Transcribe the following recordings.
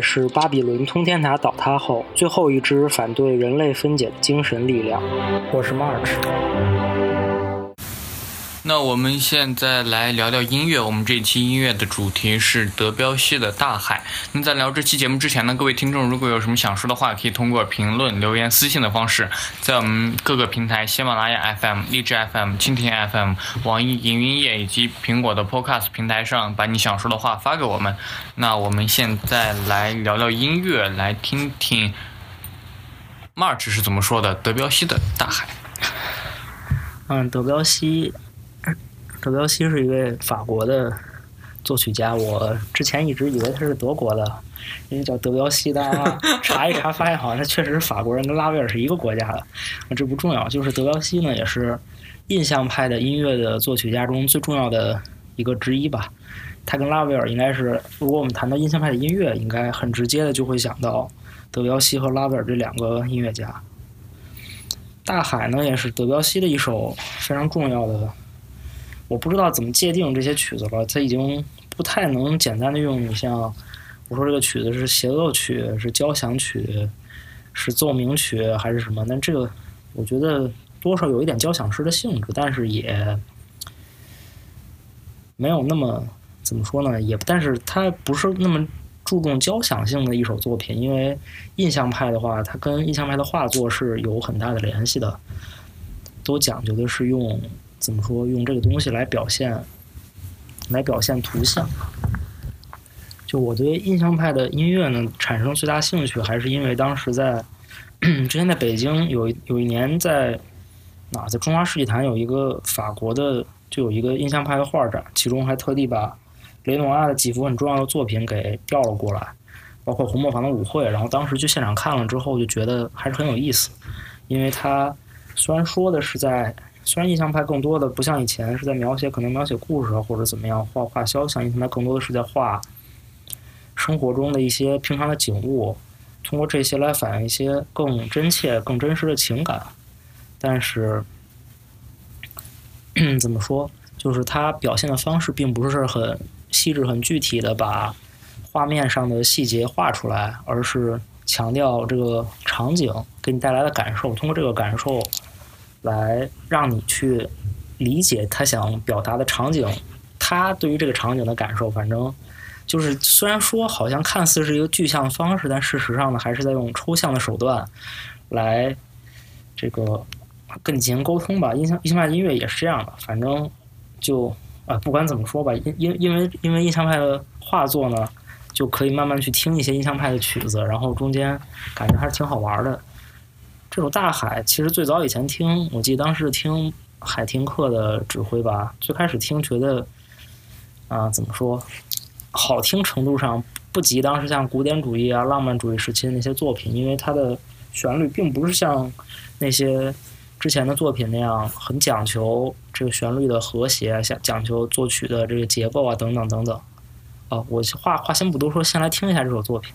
是巴比伦通天塔倒塌后最后一支反对人类分解的精神力量。我是 March。那我们现在来聊聊音乐。我们这期音乐的主题是德彪西的《大海》。那在聊这期节目之前呢，各位听众如果有什么想说的话，可以通过评论、留言、私信的方式，在我们各个平台：喜马拉雅 FM、荔枝 FM、蜻蜓 FM、网易云音乐以及苹果的 Podcast 平台上，把你想说的话发给我们。那我们现在来聊聊音乐，来听听 March 是怎么说的。德彪西的《大海》。嗯，德彪西。德彪西是一位法国的作曲家，我之前一直以为他是德国的，因为叫德彪西。大家查一查，发现好像他确实是法国人，跟拉威尔是一个国家的。那这不重要，就是德彪西呢，也是印象派的音乐的作曲家中最重要的一个之一吧。他跟拉威尔应该是，如果我们谈到印象派的音乐，应该很直接的就会想到德彪西和拉威尔这两个音乐家。大海呢，也是德彪西的一首非常重要的。我不知道怎么界定这些曲子了，它已经不太能简单的用你像我说这个曲子是协奏曲、是交响曲、是奏鸣曲还是什么？那这个我觉得多少有一点交响式的性质，但是也没有那么怎么说呢？也但是它不是那么注重交响性的一首作品，因为印象派的话，它跟印象派的画作是有很大的联系的，都讲究的是用。怎么说？用这个东西来表现，来表现图像。就我对印象派的音乐呢，产生最大兴趣，还是因为当时在 之前在北京有有一年在哪，在中华世纪坛有一个法国的，就有一个印象派的画展，其中还特地把雷诺阿的几幅很重要的作品给调了过来，包括红磨坊的舞会。然后当时去现场看了之后，就觉得还是很有意思，因为他虽然说的是在。虽然印象派更多的不像以前是在描写，可能描写故事或者怎么样画画肖像，印象派更多的是在画生活中的一些平常的景物，通过这些来反映一些更真切、更真实的情感。但是 怎么说，就是它表现的方式并不是很细致、很具体的把画面上的细节画出来，而是强调这个场景给你带来的感受，通过这个感受。来让你去理解他想表达的场景，他对于这个场景的感受，反正就是虽然说好像看似是一个具象的方式，但事实上呢，还是在用抽象的手段来这个跟你进行沟通吧。印象印象派音乐也是这样的，反正就啊，不管怎么说吧，因因因为因为印象派的画作呢，就可以慢慢去听一些印象派的曲子，然后中间感觉还是挺好玩的。这首《大海》其实最早以前听，我记得当时听海听课的指挥吧。最开始听觉得，啊，怎么说，好听程度上不及当时像古典主义啊、浪漫主义时期的那些作品，因为它的旋律并不是像那些之前的作品那样很讲求这个旋律的和谐，像讲求作曲的这个结构啊等等等等。啊，我话话先不多说，先来听一下这首作品。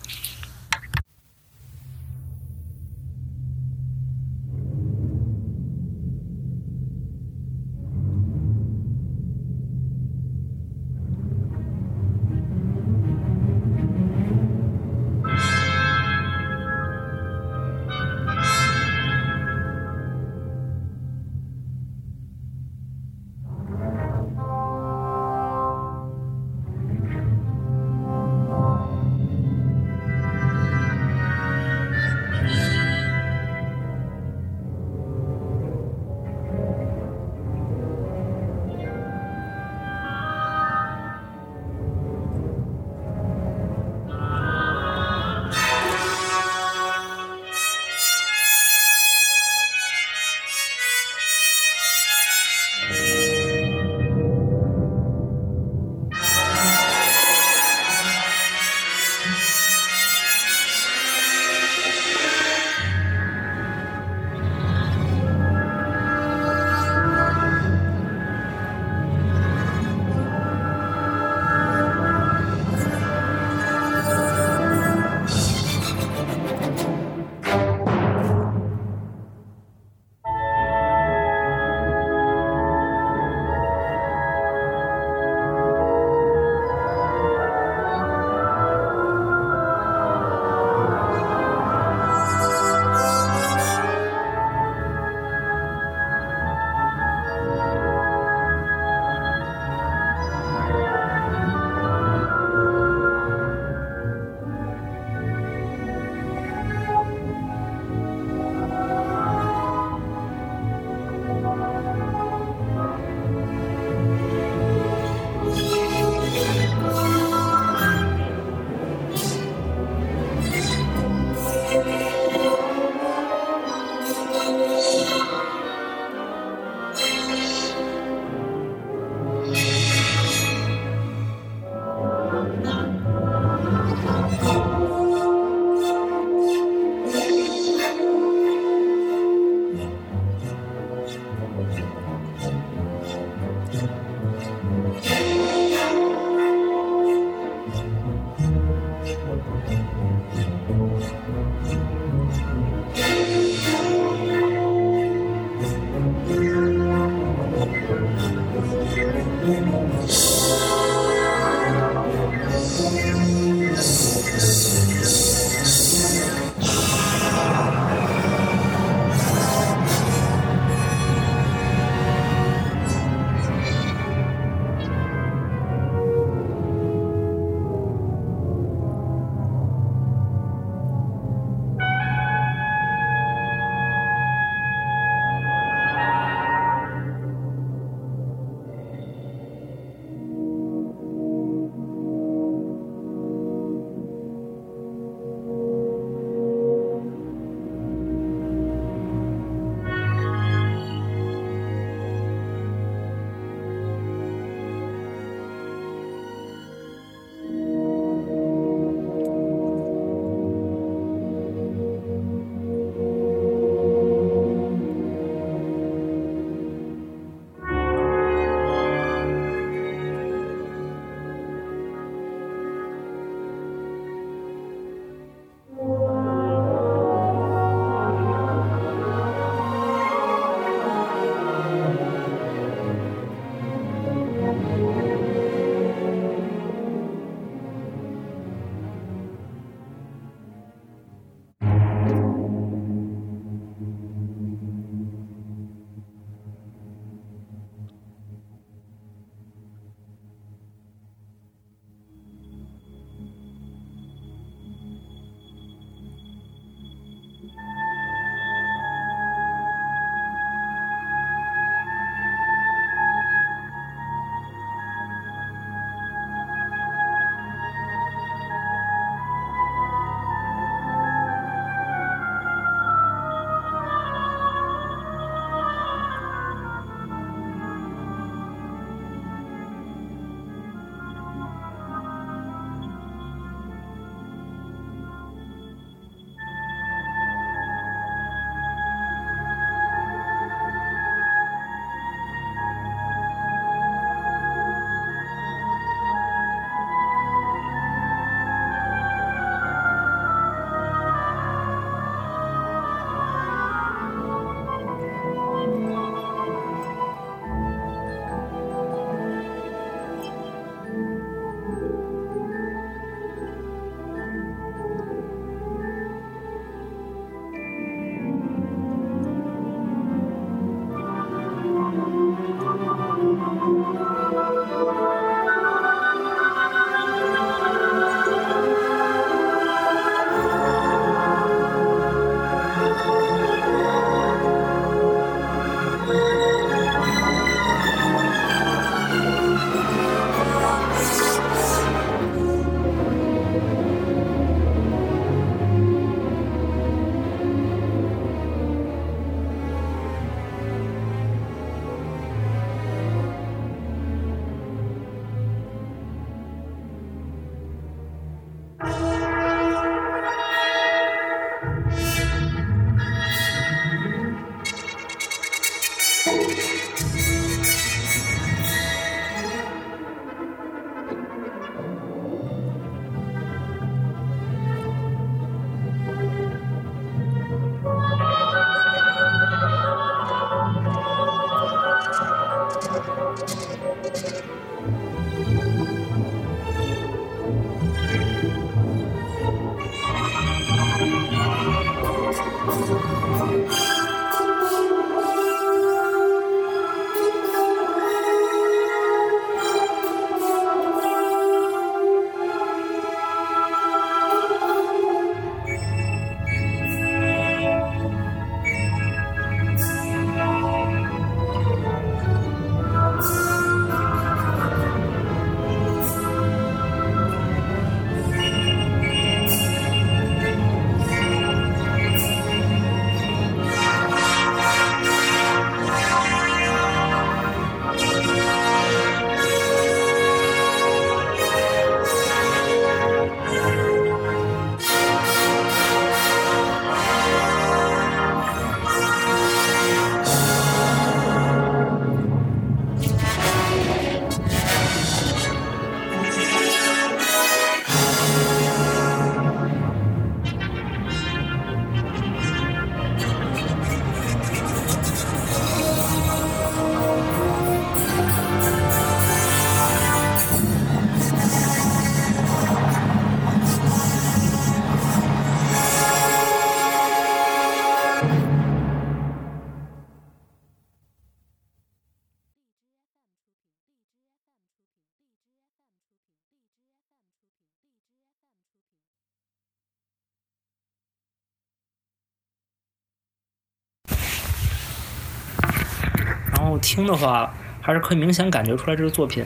后听的话，还是可以明显感觉出来这个作品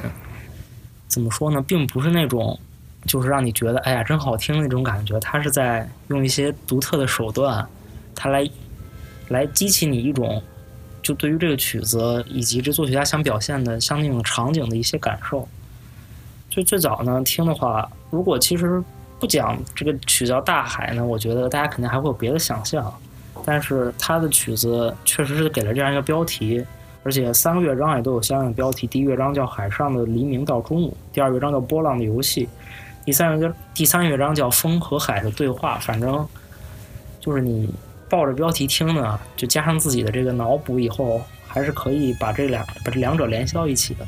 怎么说呢，并不是那种就是让你觉得哎呀真好听那种感觉，它是在用一些独特的手段，它来来激起你一种就对于这个曲子以及这作曲家想表现的像那种场景的一些感受。就最早呢听的话，如果其实不讲这个曲叫《大海》呢，我觉得大家肯定还会有别的想象。但是他的曲子确实是给了这样一个标题，而且三个乐章也都有相应的标题。第一乐章叫《海上的黎明到中午》，第二乐章叫《波浪的游戏》，第三乐第三乐章叫《风和海的对话》。反正就是你抱着标题听呢，就加上自己的这个脑补，以后还是可以把这两把这两者联系到一起的。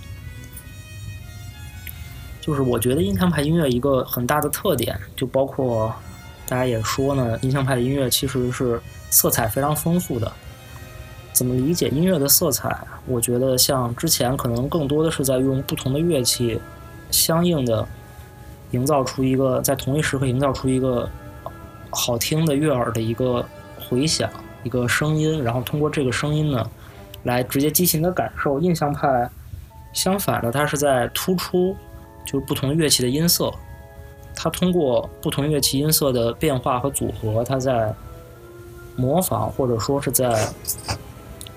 就是我觉得印象派音乐一个很大的特点，就包括大家也说呢，印象派的音乐其实是。色彩非常丰富的，怎么理解音乐的色彩？我觉得像之前可能更多的是在用不同的乐器，相应的营造出一个在同一时刻营造出一个好听的悦耳的一个回响，一个声音，然后通过这个声音呢，来直接激情的感受。印象派相反的，它是在突出就是不同乐器的音色，它通过不同乐器音色的变化和组合，它在。模仿或者说是在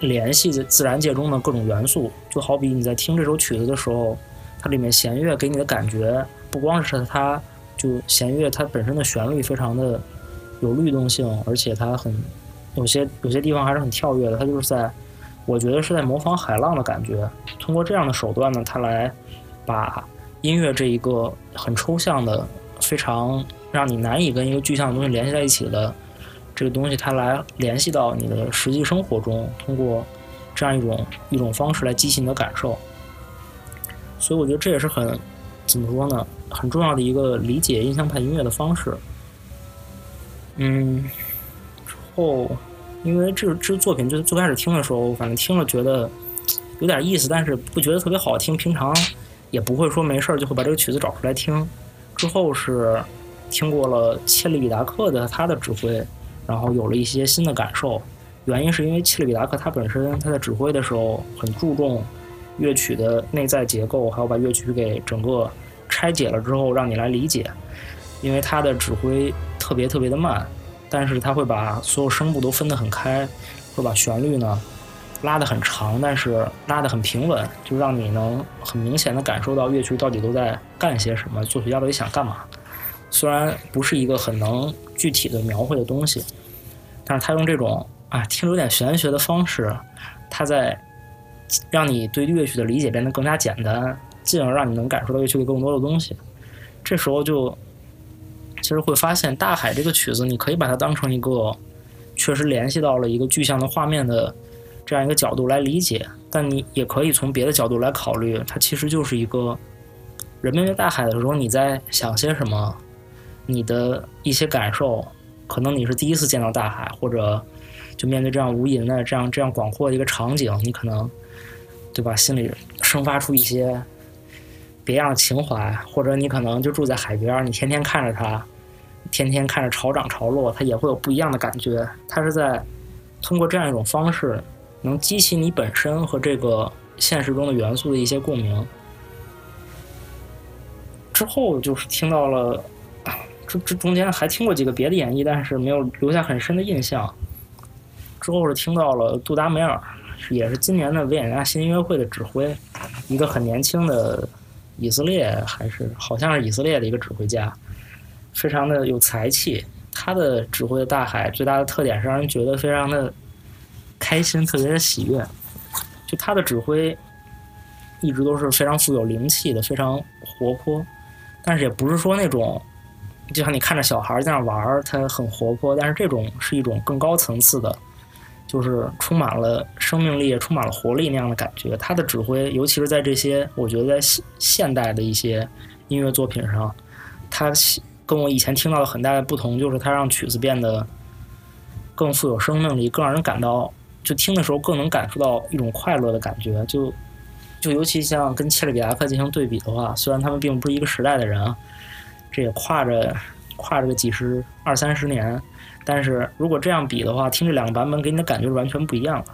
联系自然界中的各种元素，就好比你在听这首曲子的时候，它里面弦乐给你的感觉，不光是它就弦乐它本身的旋律非常的有律动性，而且它很有些有些地方还是很跳跃的，它就是在我觉得是在模仿海浪的感觉。通过这样的手段呢，它来把音乐这一个很抽象的、非常让你难以跟一个具象的东西联系在一起的。这个东西它来联系到你的实际生活中，通过这样一种一种方式来激起你的感受，所以我觉得这也是很怎么说呢，很重要的一个理解印象派音乐的方式。嗯，之后因为这这作品就最开始听的时候，反正听了觉得有点意思，但是不觉得特别好听，平常也不会说没事儿就会把这个曲子找出来听。之后是听过了切利比达克的他的指挥。然后有了一些新的感受，原因是因为切里比达克他本身他在指挥的时候很注重乐曲的内在结构，还有把乐曲给整个拆解了之后让你来理解。因为他的指挥特别特别的慢，但是他会把所有声部都分得很开，会把旋律呢拉得很长，但是拉得很平稳，就让你能很明显的感受到乐曲到底都在干些什么，作曲家到底想干嘛。虽然不是一个很能具体的描绘的东西，但是他用这种啊听着有点玄学的方式，他在让你对乐曲的理解变得更加简单，进而让你能感受到乐曲里更多的东西。这时候就其实会发现，《大海》这个曲子，你可以把它当成一个确实联系到了一个具象的画面的这样一个角度来理解，但你也可以从别的角度来考虑，它其实就是一个人面对大海的时候你在想些什么。你的一些感受，可能你是第一次见到大海，或者就面对这样无垠的、这样这样广阔的一个场景，你可能对吧？心里生发出一些别样的情怀，或者你可能就住在海边，你天天看着它，天天看着潮涨潮落，它也会有不一样的感觉。它是在通过这样一种方式，能激起你本身和这个现实中的元素的一些共鸣。之后就是听到了。这这中间还听过几个别的演绎，但是没有留下很深的印象。之后是听到了杜达梅尔，也是今年的维也纳新音乐会的指挥，一个很年轻的以色列还是好像是以色列的一个指挥家，非常的有才气。他的指挥的大海最大的特点是让人觉得非常的开心，特别的喜悦。就他的指挥一直都是非常富有灵气的，非常活泼，但是也不是说那种。就像你看着小孩在那玩儿，他很活泼，但是这种是一种更高层次的，就是充满了生命力、充满了活力那样的感觉。他的指挥，尤其是在这些我觉得在现现代的一些音乐作品上，他跟我以前听到的很大的不同，就是他让曲子变得更富有生命力，更让人感到就听的时候更能感受到一种快乐的感觉。就就尤其像跟切里比达克进行对比的话，虽然他们并不是一个时代的人啊。这也跨着跨着个几十二三十年，但是如果这样比的话，听这两个版本给你的感觉是完全不一样的。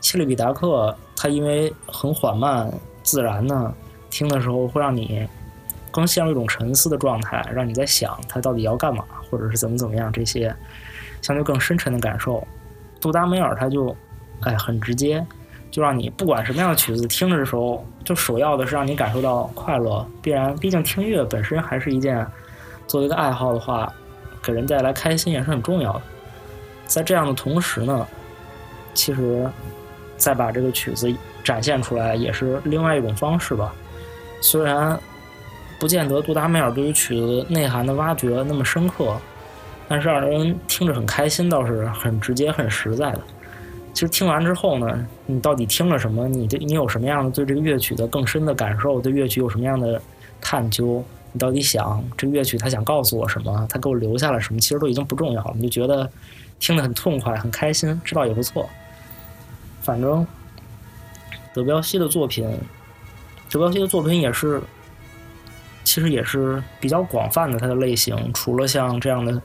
切利比达克它因为很缓慢、自然呢，听的时候会让你更陷入一种沉思的状态，让你在想它到底要干嘛，或者是怎么怎么样这些相对更深沉的感受。杜达梅尔他就哎很直接，就让你不管什么样的曲子听着的时候，就首要的是让你感受到快乐。必然，毕竟听乐本身还是一件作为一个爱好的话，给人带来开心也是很重要的。在这样的同时呢，其实再把这个曲子展现出来也是另外一种方式吧。虽然不见得杜达梅尔对于曲子内涵的挖掘那么深刻，但是让人听着很开心，倒是很直接、很实在的。其实听完之后呢，你到底听了什么？你对你有什么样的对这个乐曲的更深的感受？对乐曲有什么样的探究？你到底想这个乐曲它想告诉我什么？它给我留下了什么？其实都已经不重要了。你就觉得。听得很痛快，很开心，知道也不错。反正德彪西的作品，德彪西的作品也是，其实也是比较广泛的。它的类型除了像这样的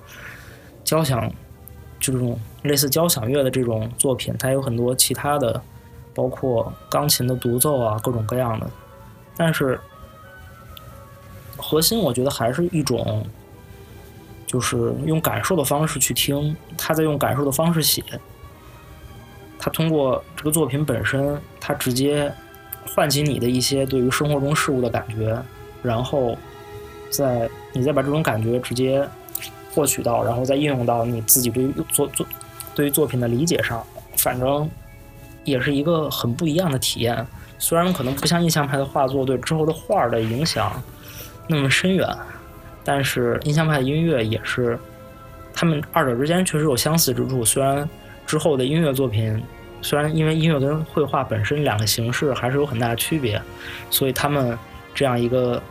交响，就这种类似交响乐的这种作品，它有很多其他的，包括钢琴的独奏啊，各种各样的。但是核心，我觉得还是一种。就是用感受的方式去听，他在用感受的方式写。他通过这个作品本身，他直接唤起你的一些对于生活中事物的感觉，然后再你再把这种感觉直接获取到，然后再应用到你自己对于作作对于作品的理解上。反正也是一个很不一样的体验。虽然可能不像印象派的画作对之后的画儿的影响那么深远。但是印象派的音乐也是，他们二者之间确实有相似之处。虽然之后的音乐作品，虽然因为音乐跟绘画本身两个形式还是有很大的区别，所以他们这样一个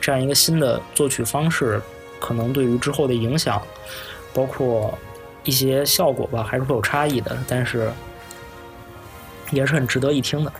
这样一个新的作曲方式，可能对于之后的影响，包括一些效果吧，还是会有差异的。但是也是很值得一听的。